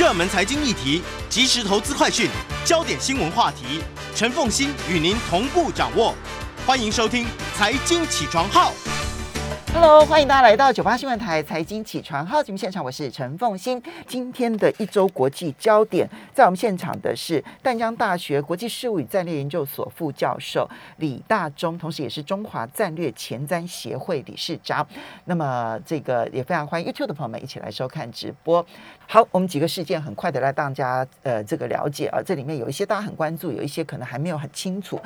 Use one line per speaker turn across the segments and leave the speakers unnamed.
热门财经议题、即时投资快讯、焦点新闻话题，陈凤欣与您同步掌握。欢迎收听《财经起床号》。
Hello，欢迎大家来到九八新闻台财经起床号节目现场，我是陈凤欣。今天的一周国际焦点，在我们现场的是淡江大学国际事务与战略研究所副教授李大中，同时也是中华战略前瞻协会理事长。那么这个也非常欢迎 YouTube 的朋友们一起来收看直播。好，我们几个事件很快的来大家呃这个了解啊，这里面有一些大家很关注，有一些可能还没有很清楚。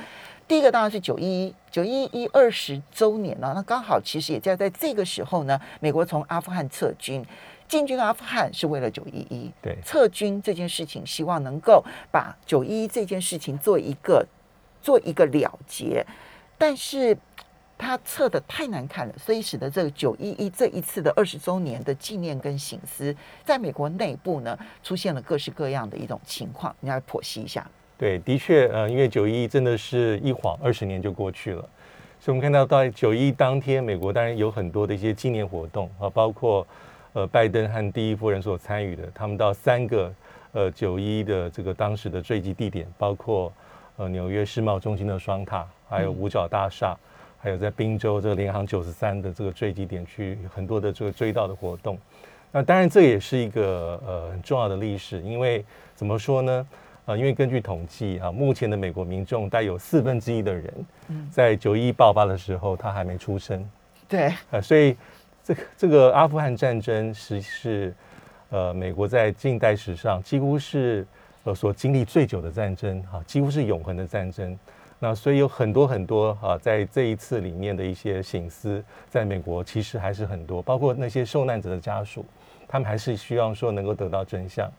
第一个当然是九一一九一一二十周年了，那刚好其实也在在这个时候呢，美国从阿富汗撤军，进军阿富汗是为了九一一，
对。
撤军这件事情，希望能够把九一一这件事情做一个做一个了结，但是他撤的太难看了，所以使得这个九一一这一次的二十周年的纪念跟醒思，在美国内部呢出现了各式各样的一种情况，你要剖析一下。
对，的确，呃，因为九一真的是一晃二十年就过去了，所以我们看到在九一当天，美国当然有很多的一些纪念活动啊，包括呃拜登和第一夫人所参与的，他们到三个呃九一的这个当时的坠机地点，包括呃纽约世贸中心的双塔，还有五角大厦，还有在宾州这个联航九十三的这个坠机点去很多的这个追悼的活动。那当然这也是一个呃很重要的历史，因为怎么说呢？啊，因为根据统计啊，目前的美国民众大概有四分之一的人，在九一爆发的时候他还没出生，
对，
啊，所以这个这个阿富汗战争实是呃美国在近代史上几乎是呃所经历最久的战争哈、几乎是永恒的战争。那所以有很多很多啊，在这一次里面的一些醒思，在美国其实还是很多，包括那些受难者的家属，他们还是希望说能够得到真相。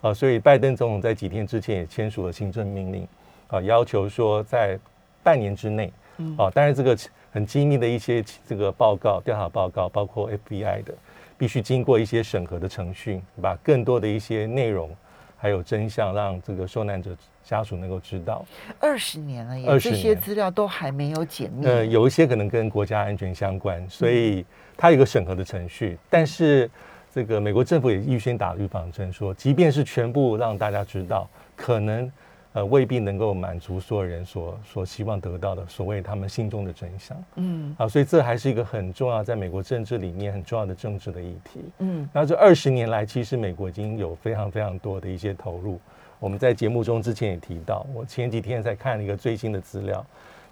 啊，所以拜登总统在几天之前也签署了行政命令，啊，要求说在半年之内，啊，当然这个很机密的一些这个报告、调查报告，包括 FBI 的，必须经过一些审核的程序，把更多的一些内容还有真相，让这个受难者家属能够知道。
二十年了耶
，20
这些
年
资料都还没有解密。
呃，有一些可能跟国家安全相关，所以它有一个审核的程序。但是这个美国政府也预先打预防针，说即便是全部让大家知道，可能呃未必能够满足所有人所所希望得到的所谓他们心中的真相。
嗯
啊，所以这还是一个很重要，在美国政治里面很重要的政治的议题。
嗯
那这二十年来，其实美国已经有非常非常多的一些投入。我们在节目中之前也提到，我前几天才看了一个最新的资料，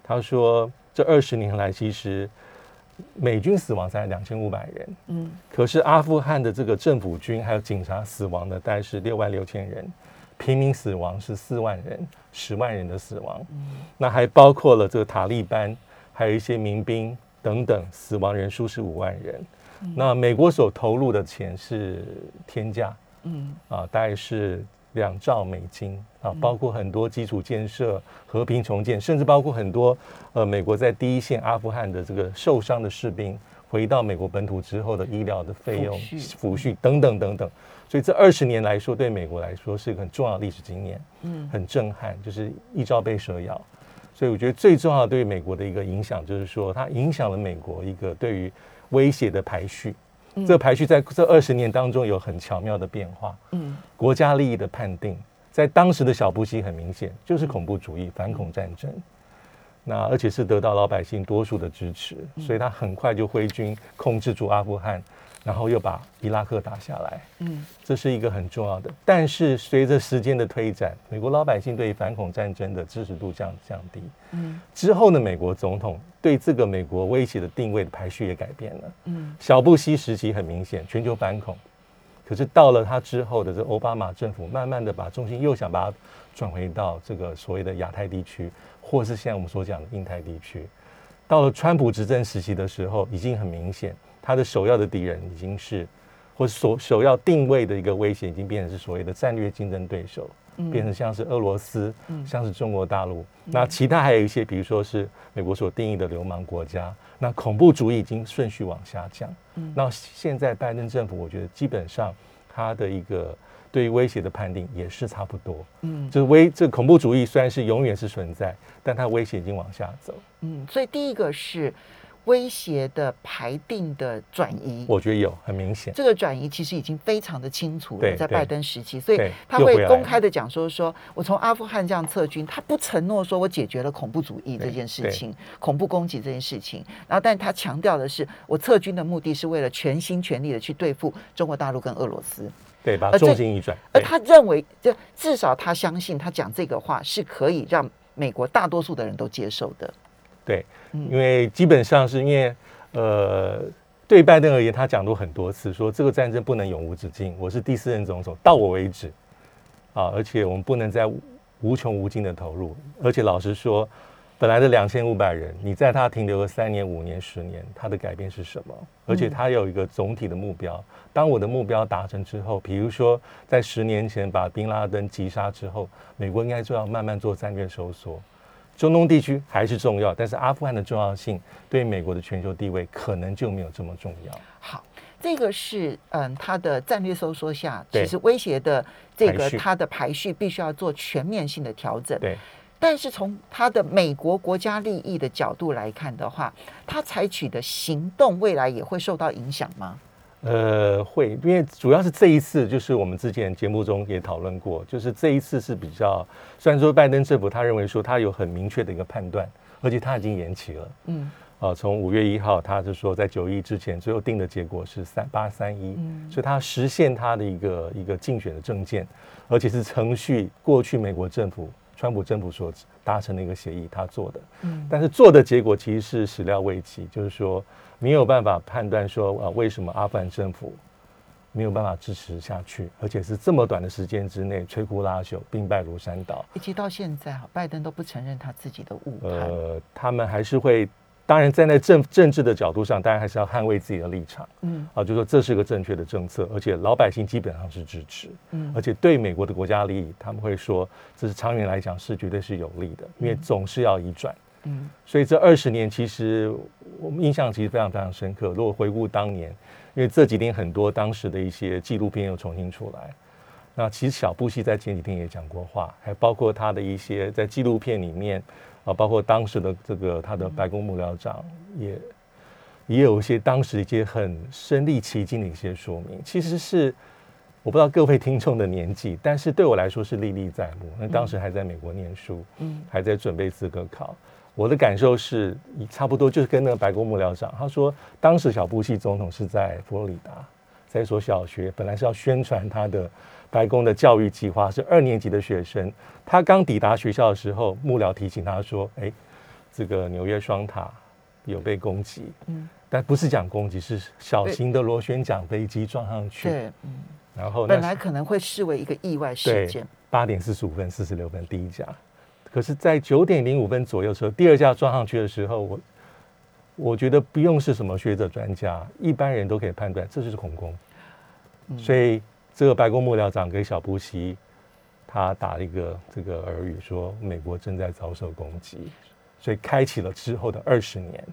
他说这二十年来，其实美军死亡才两千五百人，
嗯。
可是阿富汗的这个政府军还有警察死亡的大概是六万六千人，平民死亡是四万人，十万人的死亡。那还包括了这个塔利班，还有一些民兵等等，死亡人数是五万人。那美国所投入的钱是天价
嗯。
啊，大概是两兆美金啊，包括很多基础建设、和平重建，甚至包括很多呃美国在第一线阿富汗的这个受伤的士兵回到美国本土之后的医疗的费用、
抚恤
等等等等。所以这二十年来说，对美国来说是一个很重要的历史经验。
嗯
很震撼，就是一朝被蛇咬。所以我觉得最重要的对美国的一个影响，就是说它影响了美国一个对于威胁的排序。
嗯
这个排序在这二十年当中有很巧妙的变化。
嗯
国家利益的判定，在当时的小布希很明显就是恐怖主义、反恐战争。那而且是得到老百姓多数的支持，所以他很快就挥军控制住阿富汗，然后又把伊拉克打下来。
嗯
这是一个很重要的。但是随着时间的推展，美国老百姓对反恐战争的支持度降降低。
嗯
之后呢，美国总统对这个美国威胁的定位的排序也改变了。
嗯
小布希时期很明显，全球反恐。可是到了他之后的这奥巴马政府，慢慢的把重心又想把它转回到这个所谓的亚太地区，或是现在我们所讲的印太地区。到了川普执政时期的时候，已经很明显，他的首要的敌人已经是，或是首首要定位的一个威胁，已经变成是所谓的战略竞争对手，变成像是俄罗斯，像是中国大陆。那其他还有一些，比如说是美国所定义的流氓国家。那恐怖主义已经顺序往下降。那现在拜登政府，我觉得基本上他的一个对于威胁的判定也是差不多。
嗯
就是威这恐怖主义虽然是永远是存在，但它威胁已经往下走。
嗯，所以第一个是威胁的排定的转移。
我觉得有很明显。
这个转移其实已经非常的清楚了，在拜登时期，所以他会公开的讲说，说我从阿富汗这样撤军，他不承诺说我解决了恐怖主义这件事情，恐怖攻击这件事情，然后但他强调的是，我撤军的目的是为了全心全力的去对付中国大陆跟俄罗斯，
对，把重心一转。
而他认为，就至少他相信他讲这个话是可以让美国大多数的人都接受的。
对，
嗯
因为基本上是因为呃，对拜登而言，他讲过很多次，说这个战争不能永无止境，我是第四任总统，到我为止啊，而且我们不能再无无穷无尽的投入，而且老实说，本来的两千五百人，你在他停留了三年、五年、十年，他的改变是什么？而且他有一个总体的目标。当我的目标达成之后，比如说在十年前把宾拉登击杀之后，美国应该就要慢慢做战略收缩。中东地区还是重要，但是阿富汗的重要性对美国的全球地位可能就没有这么重要。
好，这个是嗯，它的战略收缩下，其实威胁的这个
排序
他的排序必须要做全面性的调整。
对，
但是从他的美国国家利益的角度来看的话，他采取的行动未来也会受到影响吗？
呃，会，因为主要是这一次，就是我们之前节目中也讨论过，就是这一次是比较，虽然说拜登政府他认为说他有很明确的一个判断，而且他已经延期了。
嗯，
啊，从五月一号，他是说在九一之前，最后定的结果是三八三一，
嗯。
所以他实现他的一个一个竞选的政见，而且是程序过去美国政府川普政府所达成的一个协议，他做的，
嗯。
但是做的结果其实是始料未及，就是说没有办法判断说啊为什么阿富汗政府没有办法支持下去，而且是这么短的时间之内摧枯拉朽，兵败如山倒。
以及到现在哈，拜登都不承认他自己的误判。
呃，他们还是会，当然站在政政治的角度上，当然还是要捍卫自己的立场
嗯
啊，就说这是个正确的政策，而且老百姓基本上是支持，
嗯
而且对美国的国家利益，他们会说这是长远来讲是绝对是有利的，因为总是要移转。
嗯
所以这二十年，其实我们印象其实非常非常深刻。如果回顾当年，因为这几天很多当时的一些纪录片又重新出来，那其实小布希在前几天也讲过话，还包括他的一些在纪录片里面啊，包括当时的这个他的白宫幕僚长也也有一些当时一些很身临其境的一些说明，其实是。我不知道各位听众的年纪，但是对我来说是历历在目。那当时还在美国念书，
嗯
还在准备资格考。我的感受是，差不多就是跟那个白宫幕僚长，他说，当时小布希总统是在佛罗里达，在一所小学，本来是要宣传他的白宫的教育计划，是二年级的学生。他刚抵达学校的时候，幕僚提醒他说：“哎，这个纽约双塔有被攻击，
嗯，
但不是讲攻击，是小型的螺旋桨飞机撞上去。
对，嗯，
然后那
本来可能会视为一个意外事件。
八点四十五分、四十六分第一架，可是，在九点零五分左右的时候，第二架撞上去的时候，我我觉得不用是什么学者专家，一般人都可以判断这就是恐攻。
嗯
所以，这个白宫幕僚长给小布希他打了一个这个耳语，说美国正在遭受攻击，所以开启了之后的二十年。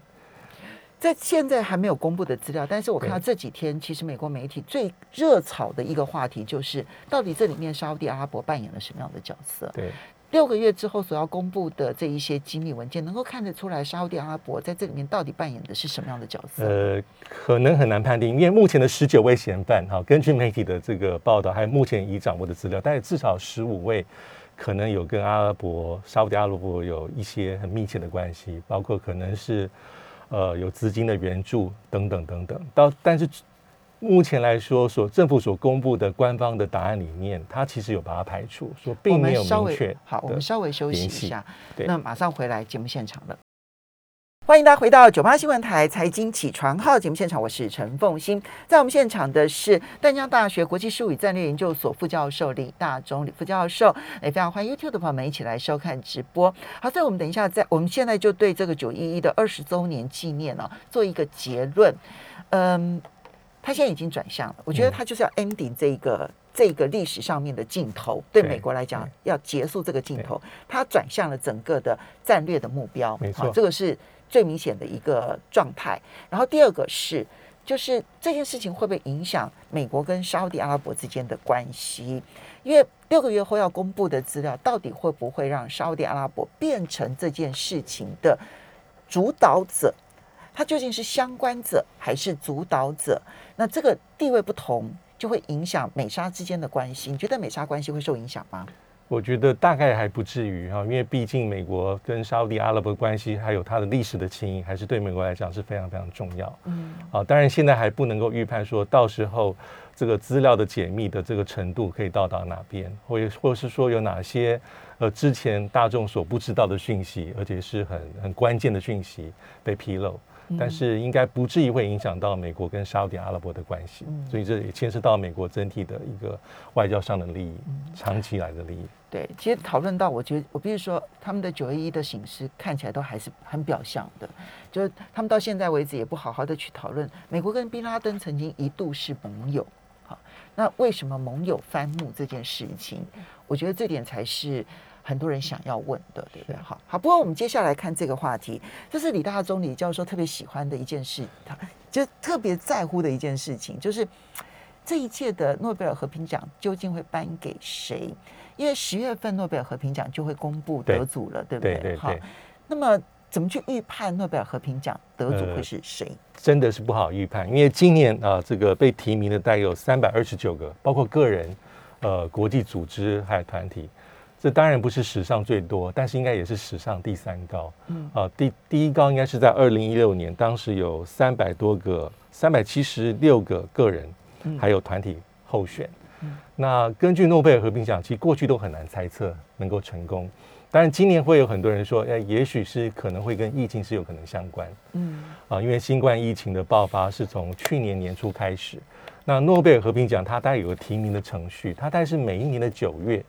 在现在还没有公布的资料，但是我看到这几天，其实美国媒体最热炒的一个话题就是，到底这里面沙地阿拉伯扮演了什么样的角色？
对，
六个月之后所要公布的这一些机密文件，能够看得出来沙特阿拉伯在这里面到底扮演的是什么样的角色？
呃，可能很难判定，因为目前的十九位嫌犯，哈，根据媒体的这个报道，还有目前已掌握的资料，但是至少十五位可能有跟阿拉伯、沙特阿拉伯有一些很密切的关系，包括可能是呃有资金的援助等等等等。到但是目前来说，所政府所公布的官方的答案里面，它其实有把它排除，说
我
并没有明确
好，我
的
们稍微休息一下，那马上回来节目现场了。欢迎大家回到九八新闻台财经起床号节目现场，我是陈凤欣。在我们现场的是淡江大学国际事务与战略研究所副教授李大中李副教授，也非常欢迎 YouTube 的朋友们一起来收看直播。好，所以我们等一下在我们现在就对这个九一一的二十周年纪念呢、做一个结论。嗯，他现在已经转向了，我觉得
嗯
他就是要 ending 这个。这个历史上面的镜头，对
对
美国来讲要结束这个镜头，他转向了整个的战略的目标，
没错
好这个是最明显的一个状态。然后第二个是，就是这件事情会不会影响美国跟沙特阿拉伯之间的关系？因为六个月后要公布的资料，到底会不会让沙特阿拉伯变成这件事情的主导者？他究竟是相关者还是主导者？那这个地位不同，就会影响美沙之间的关系。你觉得美沙关系会受影响吗？
我觉得大概还不至于哈，因为毕竟美国跟沙特阿拉伯关系还有它的历史的情谊，还是对美国来讲是非常非常重要。嗯，啊，当然现在还不能够预判说到时候这个资料的解密的这个程度可以到达哪边，或或是说有哪些呃之前大众所不知道的讯息，而且是很很关键的讯息被披露。但是应该不至于会影响到美国跟沙特阿拉伯的关系，所以这也牵涉到美国整体的一个外交上的利益，长期来的利益。
对，其实讨论到，我觉得我必须说，他们的九一一的形式看起来都还是很表象的，就是他们到现在为止也不好好的去讨论，美国跟宾拉登曾经一度是盟友，好，那为什么盟友翻目这件事情，我觉得这点才是。很多人想要问的，对不对？好好，不过我们接下来看这个话题，这是李大中李教授特别喜欢的一件事，他就特别在乎的一件事情，就是这一届的诺贝尔和平奖究竟会颁给谁？因为十月份诺贝尔和平奖就会公布得主了，对不对？
好，
那么怎么去预判诺贝尔和平奖得主会是谁？
真的是不好预判，因为今年啊，这个被提名的大概有三百二十九个，包括个人、呃，国际组织还有团体。这当然不是史上最多，但是应该也是史上第三高。嗯啊，第第一高应该是在二零一六年，当时有三百多个、三百七十六个个人，还有团体候选。那根据诺贝尔和平奖，其实过去都很难猜测能够成功。当然，今年会有很多人说，哎，也许是可能会跟疫情是有可能相关。嗯啊，因为新冠疫情的爆发是从去年年初开始。那诺贝尔和平奖它大概有个提名的程序，它大概是每一年的九月。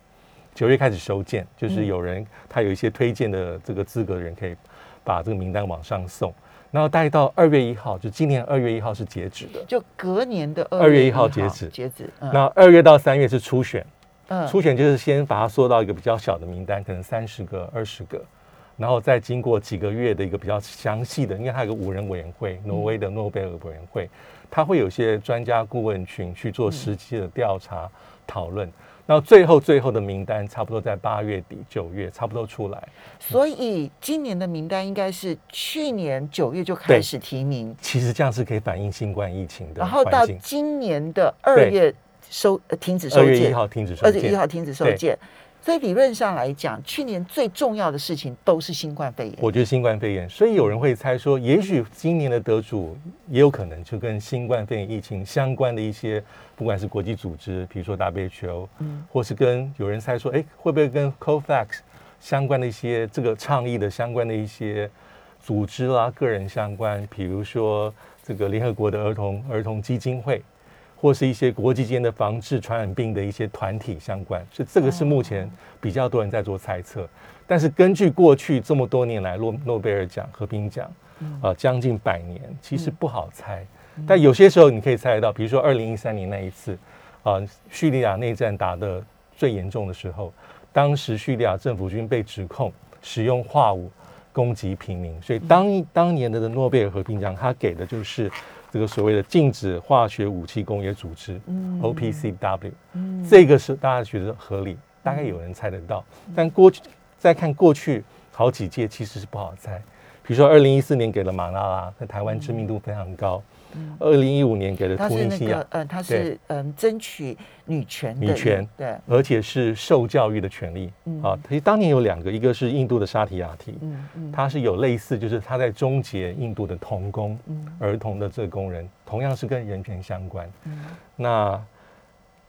九月开始收件，就是有人他有一些推荐的这个资格的人，可以把这个名单往上送，然后大概到二月一号，就今年二月一号是截止的，
就隔年的
二月一号截止，
截止。
那二月到三月是初选，嗯。初选就是先把它缩到一个比较小的名单，可能三十个、二十个，然后再经过几个月的一个比较详细的，因为它有个五人委员会，挪威的诺贝尔委员会，他会有些专家顾问群去做实际的调查讨论。那最后最后的名单差不多在八月底九月差不多出来，
所以今年的名单应该是去年九月就开始提名。
其实这样是可以反映新冠疫情的。
然后到今年的二月收停止收件，
二月一号停止收件，二
月一号停止收件。所以理论上来讲，去年最重要的事情都是新冠肺炎。
我觉得新冠肺炎，所以有人会猜说，也许今年的得主也有可能就跟新冠肺炎疫情相关的一些，不管是国际组织，比如说 WHO，嗯，或是跟有人猜说，哎，会不会跟 COVAX 相关的一些这个倡议的相关的一些组织啦、个人相关，比如说这个联合国的儿童儿童基金会。或是一些国际间的防治传染病的一些团体相关，所以这个是目前比较多人在做猜测。但是根据过去这么多年来诺诺贝尔奖和平奖，啊，将近百年，其实不好猜。但有些时候你可以猜得到，比如说二零一三年那一次，啊，叙利亚内战打的最严重的时候，当时叙利亚政府军被指控使用化武攻击平民，所以当当年的诺贝尔和平奖，他给的就是。这个所谓的禁止化学武器工业组织，OPCW，这个是大家觉得合理，大概有人猜得到。但过去再看过去好几届，其实是不好猜。比如说，二零一四年给了马拉拉，在台湾知名度非常高。二零一五年给了突尼西亚，
呃，他是嗯争取女权，
女权
对，
而且是受教育的权利。啊。其实当年有两个，一个是印度的沙提亚提，嗯嗯，他是有类似，就是他在终结印度的童工，儿童的这个工人，同样是跟人权相关。那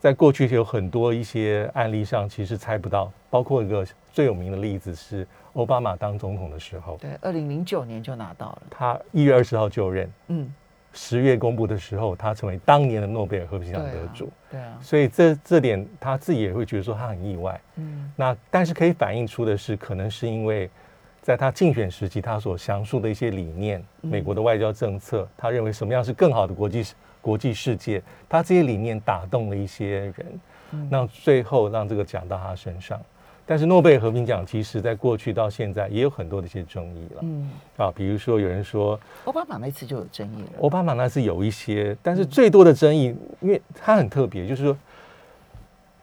在过去有很多一些案例上，其实猜不到，包括一个最有名的例子是奥巴马当总统的时候，
对，二零零九年就拿到了，
他一月二十号就任，嗯。十月公布的时候，他成为当年的诺贝尔和平奖得主。
对啊，
所以这这点他自己也会觉得说他很意外。嗯，那但是可以反映出的是，可能是因为在他竞选时期，他所详述的一些理念，美国的外交政策，他认为什么样是更好的国际国际世界，他这些理念打动了一些人，那最后让这个奖到他身上。但是诺贝尔和平奖其实在过去到现在也有很多的一些争议了，嗯。啊，比如说有人说
奥巴马那次就有争议了，
奥巴马那次有一些，但是最多的争议，因为它很特别，就是说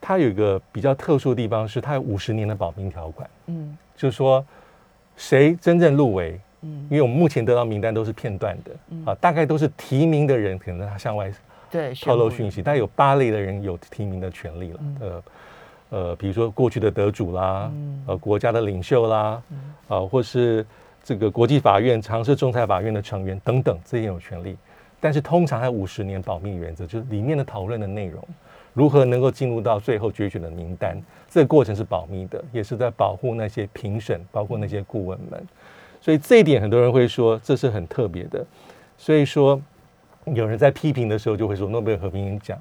它有一个比较特殊的地方，是它有五十年的保密条款，嗯，就是说谁真正入围，
嗯。
因为我们目前得到名单都是片段的，啊，大概都是提名的人可能他向外
对，
透露讯息，但有八类的人有提名的权利了。
嗯。
呃呃，比如说过去的得主啦，
嗯
呃，国家的领袖啦，呃，或是这个国际法院、常设仲裁法院的成员等等，这些有权利。但是通常还有五十年保密原则，就是里面的讨论的内容如何能够进入到最后决选的名单，这个过程是保密的，也是在保护那些评审，包括那些顾问们。所以这一点很多人会说这是很特别的。所以说，有人在批评的时候就会说，诺贝尔和平奖，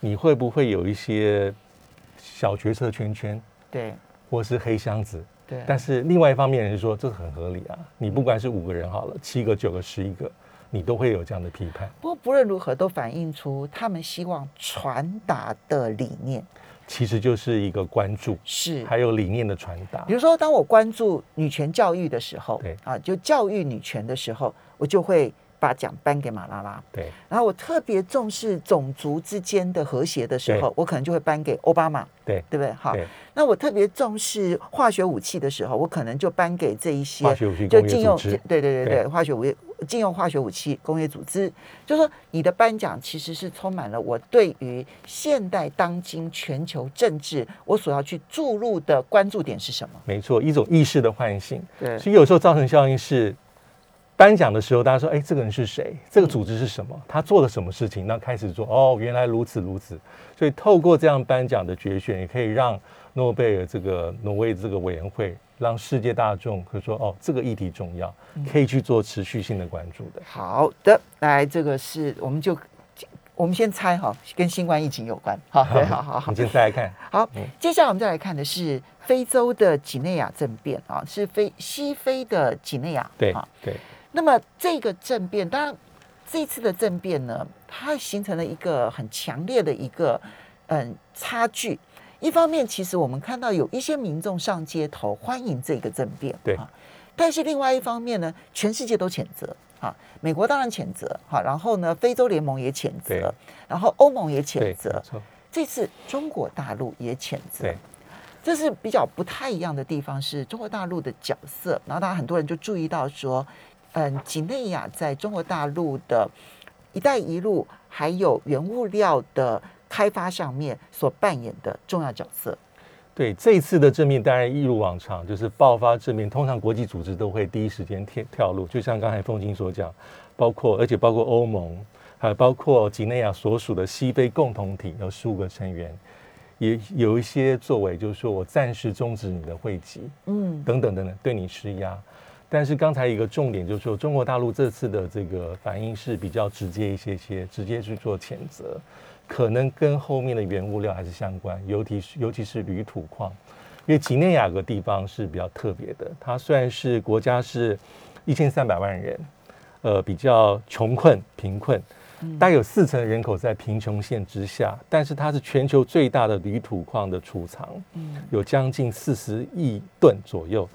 你会不会有一些小决策圈圈，
对
或是黑箱子？
对，
但是另外一方面人说，这很合理啊。你不管是五个人好了，七个、九个、十一个，你都会有这样的批判。
不过不论如何，都反映出他们希望传达的理念
其实就是一个关注，
是。
还有理念的传达
比。如说，当我关注女权教育的时候，
对
啊，就教育女权的时候，我就会把奖颁给马拉拉。
对。
然后我特别重视种族之间的和谐的时候，我可能就会颁给奥巴马，
对。
对不对？好，那我特别重视化学武器的时候，我可能就颁给这一些
化学武器
就禁用，对对对对，
对。
化学武禁用化学武器工业组织，就说你的颁奖其实是充满了我对于现代当今全球政治我所要去注入的关注点是什么？
没错，一种意识的唤醒。
对。
所以有时候造成效应是，颁奖的时候，大家说，哎，这个人是谁？这个组织是什么？他做了什么事情？那开始说，哦，原来如此如此。所以透过这样颁奖的决选，也可以让诺贝尔这个挪威这个委员会，让世界大众可以说，哦，这个议题重要，可以去做持续性的关注的。
好的，来，这个是我们就我们先猜哈，跟新冠疫情有关。好，对，好好好
你。先再来看，
好
嗯，
接下来我们再来看的是非洲的几内亚政变啊，是非西非的几内亚。
对
啊。
对
那么这个政变，当然这次的政变呢，它形成了一个很强烈的一个嗯差距。一方面，其实我们看到有一些民众上街头欢迎这个政变，
对
啊，但是另外一方面呢，全世界都谴责啊，美国当然谴责，好，然后呢，非洲联盟也谴
对
责，然后欧盟也
对，
谴责这次中国大陆也谴责
对，
这是比较不太一样的地方，是中国大陆的角色。然后，当然很多人就注意到说，嗯，几内亚在中国大陆的“一带一路”还有原物料的开发上面所扮演的重要角色。
对这一次的正面，当然一如往常，就是爆发正面，通常国际组织都会第一时间跳跳入，就像刚才凤金所讲，包括而且包括欧盟，还有包括几内亚所属的西非共同体有十五个成员，也有一些作为，就是说我暂时终止你的会籍，
嗯，
等等等等，对你施压。但是刚才一个重点就是说，中国大陆这次的这个反应是比较直接一些些，直接去做谴责，可能跟后面的原物料还是相关，尤其是尤其是铝土矿，因为几内亚有个地方是比较特别的，它虽然是国家是一千三百万人，呃，比较穷困贫困，大概有四成人口在贫穷线之下，但是它是全球最大的铝土矿的储藏，有将近四十亿吨左右，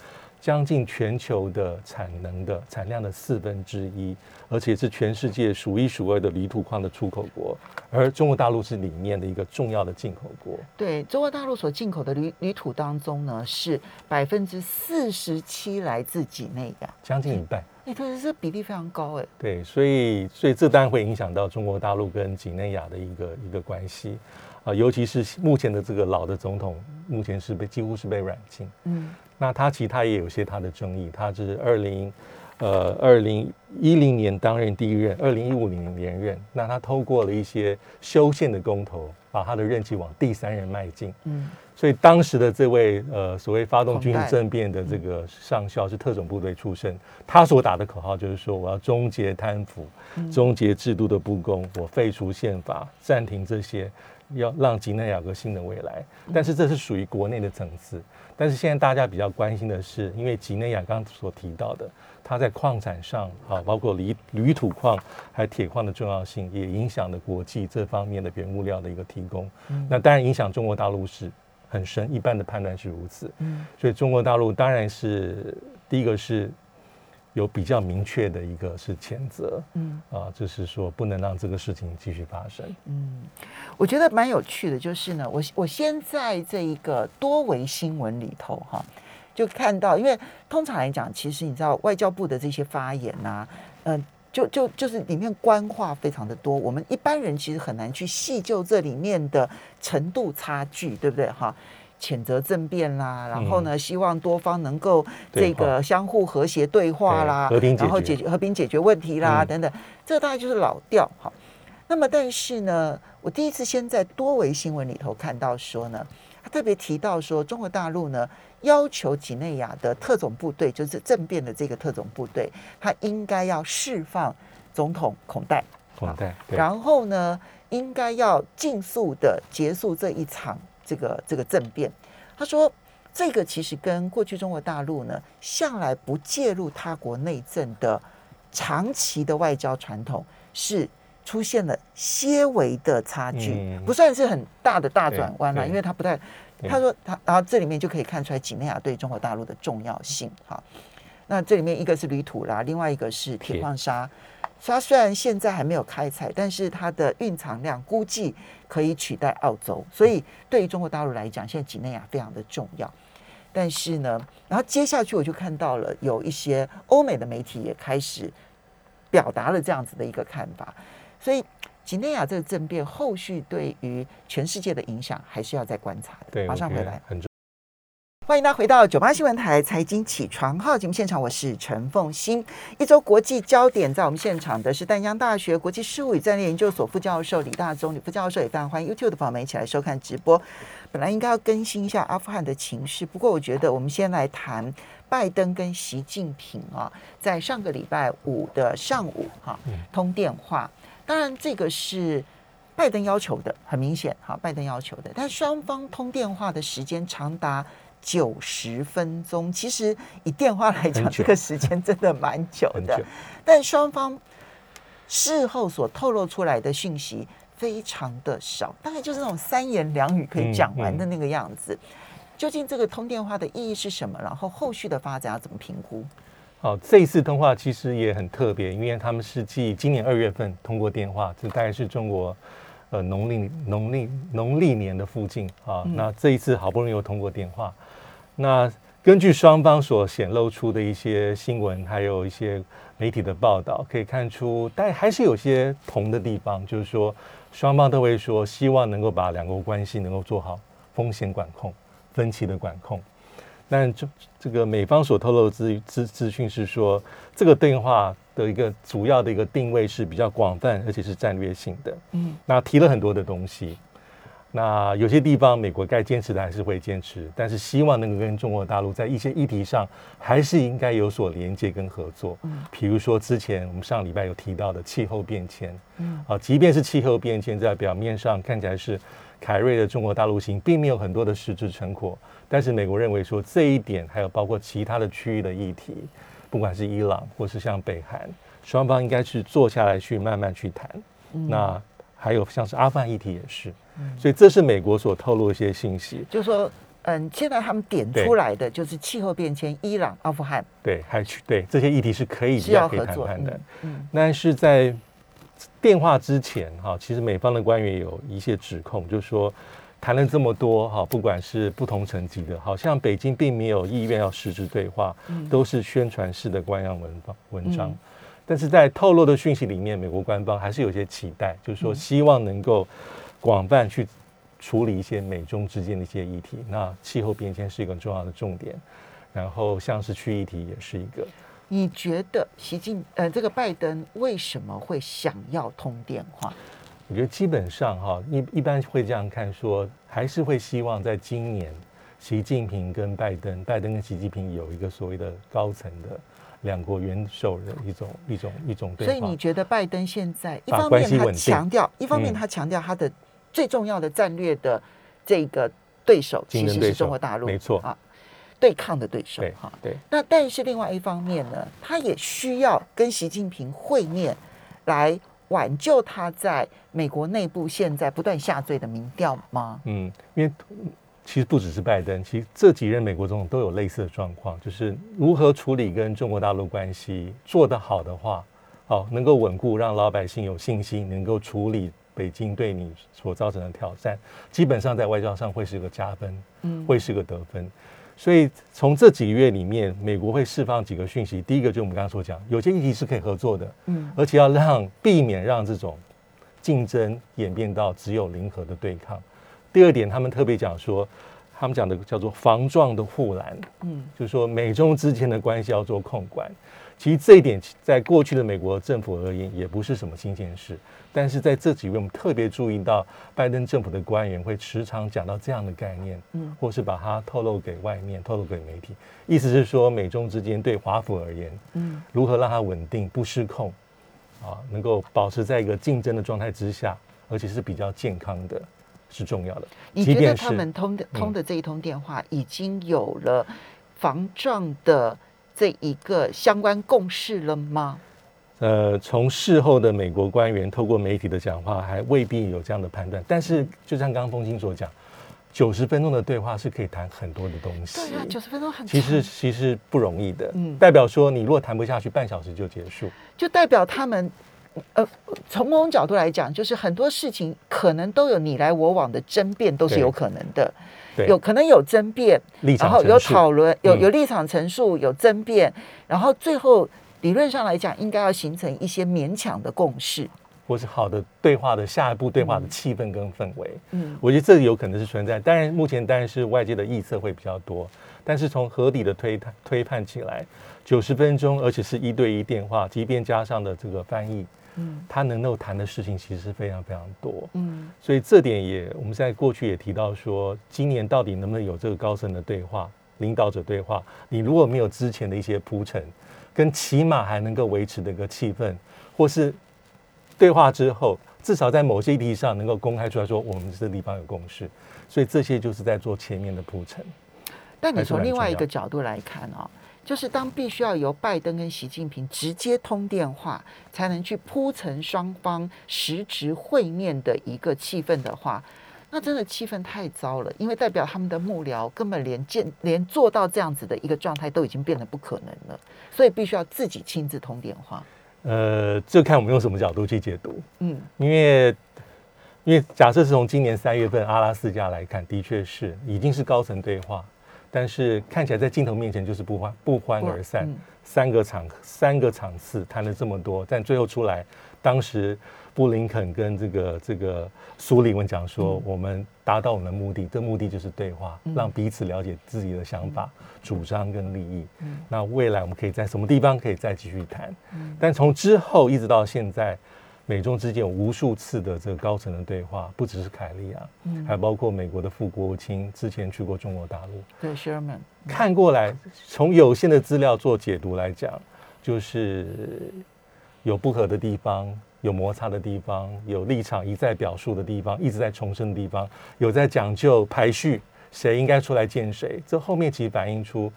将近全球的产能的产量的四分之一，而且是全世界数一数二的铝土矿的出口国，而中国大陆是里面的一个重要的进口国。
对，中国大陆所进口的铝铝土当中呢，是百分之四十七来自几内亚。
将近一半，
哎，对，这比例非常高哎。
对，所以所以这当然会影响到中国大陆跟几内亚的一个一个关系啊、尤其是目前的这个老的总统，目前是被几乎是被软禁。
嗯，
那他其他也有些他的争议，他是二零呃二零一零年担任第一任，二零一五年连任，那他透过了一些修宪的公投，把他的任期往第三任迈进。
嗯，
所以当时的这位呃所谓发动军事政变的这个上校是特种部队出身，他所打的口号就是说我要终结贪腐，终结制度的不公，我废除宪法，暂停这些，要让几内亚有个新的未来。但是这是属于国内的层次，但是现在大家比较关心的是，因为几内亚刚刚所提到的，它在矿产上啊，包括铝铝土矿还有铁矿的重要性，也影响了国际这方面的原物料的一个提供。那当然影响中国大陆是很深，一般的判断是如此。
嗯
所以中国大陆当然是第一个是有比较明确的一个是谴责，
嗯
啊，就是说不能让这个事情继续发生。
嗯，我觉得蛮有趣的，就是呢，我我先在这一个多维新闻里头哈，就看到，因为通常来讲，其实你知道外交部的这些发言呐、嗯、就就就是里面官话非常的多，我们一般人其实很难去细究这里面的程度差距，对不对？哈。谴责政变啦，然后呢，希望多方能够这个相互和谐对话啦，
和平
然后解决和平解决问题啦，
嗯。
等等，这个大概就是老调哈。那么，但是呢，我第一次先在多维新闻里头看到说呢，他特别提到说，中国大陆呢要求几内亚的特种部队，就是政变的这个特种部队，他应该要释放总统孔代，
孔代，对。
然后呢，应该要尽速的结束这一场这个这个政变。他说，这个其实跟过去中国大陆呢向来不介入他国内政的长期的外交传统是出现了些微的差距，
嗯
不算是很大的大转弯啦，
对
因为他不太。他说他，然后这里面就可以看出来几内亚对中国大陆的重要性哈。那这里面一个是铝土啦，另外一个是铁
铁
矿砂。它虽然现在还没有开采，但是它的蕴藏量估计可以取代澳洲，所以对于中国大陆来讲，现在几内亚非常的重要。但是呢，然后接下去我就看到了有一些欧美的媒体也开始表达了这样子的一个看法，所以几内亚这个政变后续对于全世界的影响还是要再观察的。
对，
马上回来。欢迎大家回到九八新闻台财经起床号节目现场，我是陈凤欣。一周国际焦点，在我们现场的是淡江大学国际事务与战略研究所副教授李大忠，李副教授也非常欢迎 YouTube 的朋友们一起来收看直播。本来应该要更新一下阿富汗的情势，不过我觉得我们先来谈拜登跟习近平啊，在上个礼拜五的上午哈、
嗯
通电话，当然这个是。拜登要求的很明显，哈，拜登要求的，但双方通电话的时间长达九十分钟。其实以电话来讲，这个时间真的蛮久的
久。
但双方事后所透露出来的讯息非常的少，大概就是那种三言两语可以
嗯
讲完的那个样子。究竟这个通电话的意义是什么？然后后续的发展要怎么评估？
好，这一次通话其实也很特别，因为他们是继今年二月份通过电话，这大概是中国呃农历农历农历年的附近啊。
嗯
那这一次好不容易又通过电话，那根据双方所显露出的一些新闻，还有一些媒体的报道，可以看出，但还是有些同的地方，就是说双方都会说希望能够把两国关系能够做好风险管控、分歧的管控。但这这个美方所透露的资资资讯是说，这个电话的一个主要的一个定位是比较广泛，而且是战略性的。
嗯。
那提了很多的东西，那有些地方美国该坚持的还是会坚持，但是希望能够跟中国大陆在一些议题上还是应该有所连接跟合作。
嗯。
比如说之前我们上礼拜有提到的气候变迁，
嗯。
啊，即便是气候变迁在表面上看起来是凯瑞的中国大陆行，并没有很多的实质成果，但是美国认为说这一点，还有包括其他的区域的议题，不管是伊朗或是像北韩，双方应该是坐下来去慢慢去谈。
嗯。
那还有像是阿富汗议题也是，所以这是美国所透露的一些信息。
就说，嗯，现在他们点出来的就是气候变迁、伊朗、阿富汗。
对，还去对这些议题是可以
是
比较可以
要合作。
谈判的。
嗯嗯。
但是在电话之前，哈，其实美方的官员有一些指控，就是说谈了这么多，哈，不管是不同层级的，好像北京并没有意愿要实质对话，
嗯
都是宣传式的官样文方文章。
嗯
但是在透露的讯息里面，美国官方还是有些期待，就是说
嗯
希望能够广泛去处理一些美中之间的一些议题。那气候变迁是一个很重要的重点，然后像是区议题也是一个。
你觉得习近呃这个拜登为什么会想要通电话？
我觉得基本上哈，一一般会这样看说，还是会希望在今年，习近平跟拜登，拜登跟习近平有一个所谓的高层的两国元首的一种一种一种对话。
所以你觉得拜登现在一方面他强调，一方面
嗯
他强调他的最重要的战略的这个对手其实是中国大陆，
没错
啊，对抗的对手
对
哈。
对
那但是另外一方面呢，他也需要跟习近平会面，来挽救他在美国内部现在不断下坠的民调吗？
嗯，因为嗯其实不只是拜登，其实这几任美国总统都有类似的状况，就是如何处理跟中国大陆关系做得好的话，好能够稳固，让老百姓有信心，能够处理北京对你所造成的挑战，基本上在外交上会是个加分，
嗯
会是个得分。所以从这几个月里面，美国会释放几个讯息。第一个就是我们刚刚所讲，有些议题是可以合作的，
嗯
而且要让避免让这种竞争演变到只有零和的对抗。第二点，他们特别讲说，他们讲的叫做防撞的护栏，
嗯
就是说美中之间的关系要做控管。其实这一点在过去的美国政府而言也不是什么新鲜事，但是在这几位我们特别注意到，拜登政府的官员会时常讲到这样的概念，
嗯。
或是把它透露给外面、透露给媒体，意思是说美中之间对华府而言，
嗯。
如何让它稳定不失控，啊，能够保持在一个竞争的状态之下，而且是比较健康的，是重要的。
你觉得
即便是
他们通的
嗯。
通的这一通电话已经有了防撞的这一个相关共识了吗？
呃，从事后的美国官员透过媒体的讲话，还未必有这样的判断。但是，就像刚刚风清所讲，九十分钟的对话是可以谈很多的东西。
对啊，九十分钟很
其实其实不容易的。
嗯
代表说你如果谈不下去，半小时就结束。
就代表他们。呃，从某种角度来讲，就是很多事情可能都有你来我往的争辩，都是有可能的。
对，
有可能有争辩，然后有讨论，有
嗯。
有立场陈述，有争辩，然后最后理论上来讲，应该要形成一些勉强的共识。
或是好的对话的下一步对话的气氛跟氛围。
嗯。
我觉得这有可能是存在，当然目前当然是外界的臆测会比较多，但是从合理的推推判起来，九十分钟，而且是一对一电话，即便加上的这个翻译，
嗯
他能够谈的事情其实是非常非常多。
嗯
所以这点也我们在过去也提到说，今年到底能不能有这个高层的对话、领导者对话？你如果没有之前的一些铺陈，跟起码还能够维持的一个气氛，或是对话之后，至少在某些议题上能够公开出来说，我们这个地方有共识。所以这些就是在做前面的铺陈。
但你从另外一个角度来看啊、就是当必须要由拜登跟习近平直接通电话，才能去铺陈双方实质会面的一个气氛的话，那真的气氛太糟了，因为代表他们的幕僚根本连见连做到这样子的一个状态都已经变得不可能了，所以必须要自己亲自通电话。
呃，这看我们用什么角度去解读。
嗯
因为因为假设是从今年三月份阿拉斯加来看，的确是已经是高层对话，但是看起来在镜头面前就是不欢不欢而散。
嗯
三个场三个场次谈了这么多，但最后出来，当时布林肯跟这个这个苏利文讲说，
嗯
我们达到我们的目的，这目的就是对话，
嗯
让彼此了解自己的想法、主张跟利益。
嗯
那未来我们可以在什么地方可以再继续谈？
嗯
但从之后一直到现在，美中之间有无数次的这个高层的对话，不只是凯利啊，
嗯
还包括美国的副国务卿之前去过中国大陆，
对，Sherman，
看过来，从有限的资料做解读来讲，就是有不合的地方，有摩擦的地方，有立场一再表述的地方，一直在重申的地方，有在讲究排序，谁应该出来见谁。这后面其实反映出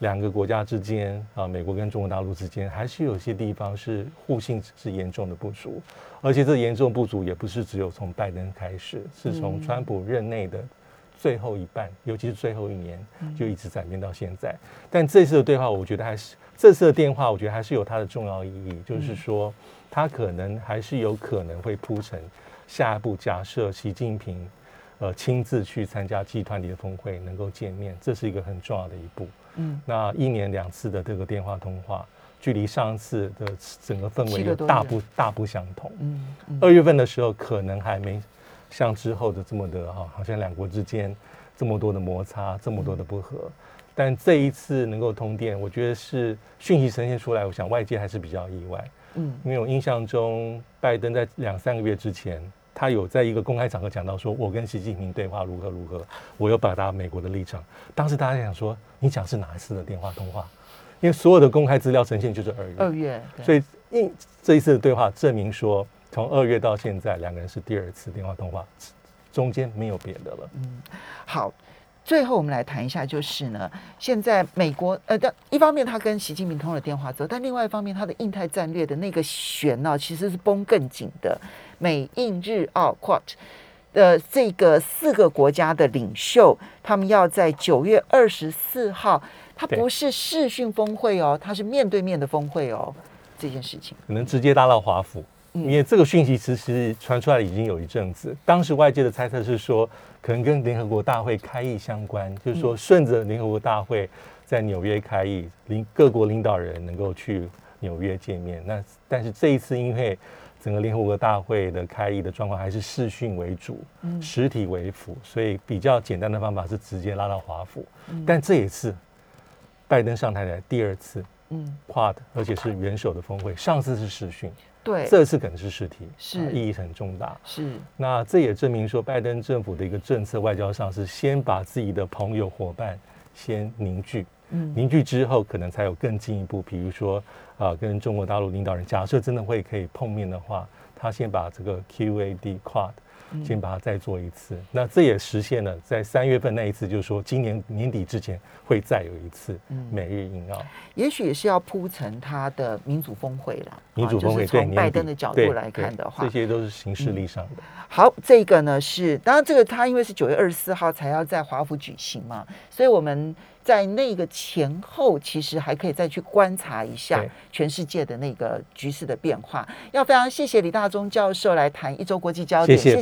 两个国家之间啊，美国跟中国大陆之间，还是有些地方是互信是严重的不足，而且这严重不足也不是只有从拜登开始，是从
嗯
川普任内的最后一半，尤其是最后一年，
嗯
就一直转变到现在。但这次的对话，我觉得还是这次的电话，我觉得还是有它的重要意义，就是说，它可能还是有可能会铺成下一步。假设习近平呃亲自去参加集团里的峰会，能够见面，这是一个很重要的一步。
嗯
那一年两次的这个电话通话，距离上次的整个氛围大不大不相同。
嗯嗯
二月份的时候，可能还没像之后的这么的哈，好像两国之间这么多的摩擦，这么多的不和。但这一次能够通电，我觉得是讯息呈现出来，我想外界还是比较意外，
嗯
因为我印象中，拜登在两三个月之前，他有在一个公开场合讲到说，我跟习近平对话如何如何，我有表达美国的立场。当时大家想说，你讲是哪一次的电话通话？因为所有的公开资料呈现就是二月，
二月，
所以因这一次的对话证明说，从二月到现在，两个人是第二次电话通话，中间没有别的了。
嗯好，最后我们来谈一下，就是呢，现在美国呃，但一方面他跟习近平通了电话之后，但另外一方面，他的印太战略的那个弦呢、其实是绷更紧的。美印日澳 Quad 的这个四个国家的领袖，他们要在九月二十四号，它不是视讯峰会哦，它是面对面的峰会哦，这件事情。
可能直接搭到华府，
嗯
因为这个讯息其实传出来已经有一阵子。当时外界的猜测是说，可能跟联合国大会开议相关，就是说顺着联合国大会在纽约开议，领各国领导人能够去纽约见面。那但是这一次因为整个联合国大会的开议的状况还是视讯为主，实体为辅，所以比较简单的方法是直接拉到华府。但这一次拜登上台的第二次，嗯，跨的，而且是元首的峰会，上次是视讯。
对，
这次可能是实题，
是
意义很重大。
是，
那这也证明说，拜登政府的一个政策外交上是先把自己的朋友伙伴先凝聚，嗯，凝聚之后，可能才有更进一步，比如说啊，跟中国大陆领导人假设真的会可以碰面的话，他先把这个 QAD Quad。先把它再做一次，那这也实现了在三月份那一次，就是说今年年底之前会再有一次每日印澳，
也许也是要铺成他的民主峰会了。
民主峰会
从拜登的角度来看的话，
这些都是形式力上的。
好，这个呢是当然，这个他因为是九月二十四号才要在华府举行嘛，所以我们。在那个前后，其实还可以再去观察一下全世界的那个局势的变化。要非常谢谢李大中教授来谈一周国际焦点，谢谢。